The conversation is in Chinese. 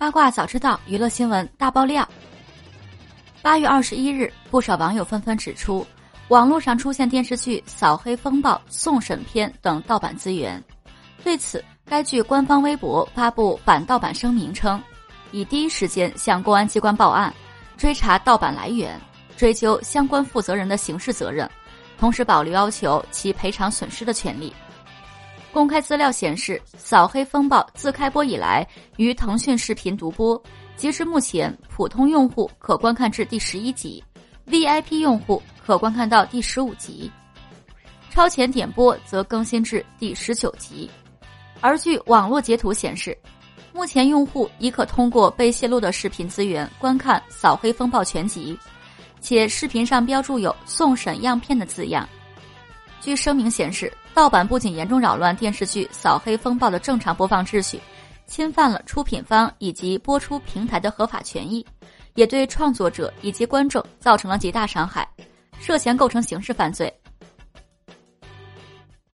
八卦早知道，娱乐新闻大爆料。八月二十一日，不少网友纷纷指出，网络上出现电视剧《扫黑风暴》《送审片》等盗版资源。对此，该剧官方微博发布反盗版声明称，已第一时间向公安机关报案，追查盗版来源，追究相关负责人的刑事责任，同时保留要求其赔偿损失的权利。公开资料显示，《扫黑风暴》自开播以来，于腾讯视频独播。截至目前，普通用户可观看至第十一集，VIP 用户可观看到第十五集，超前点播则更新至第十九集。而据网络截图显示，目前用户已可通过被泄露的视频资源观看《扫黑风暴》全集，且视频上标注有“送审样片”的字样。据声明显示。盗版不仅严重扰乱电视剧《扫黑风暴》的正常播放秩序，侵犯了出品方以及播出平台的合法权益，也对创作者以及观众造成了极大伤害，涉嫌构成刑事犯罪，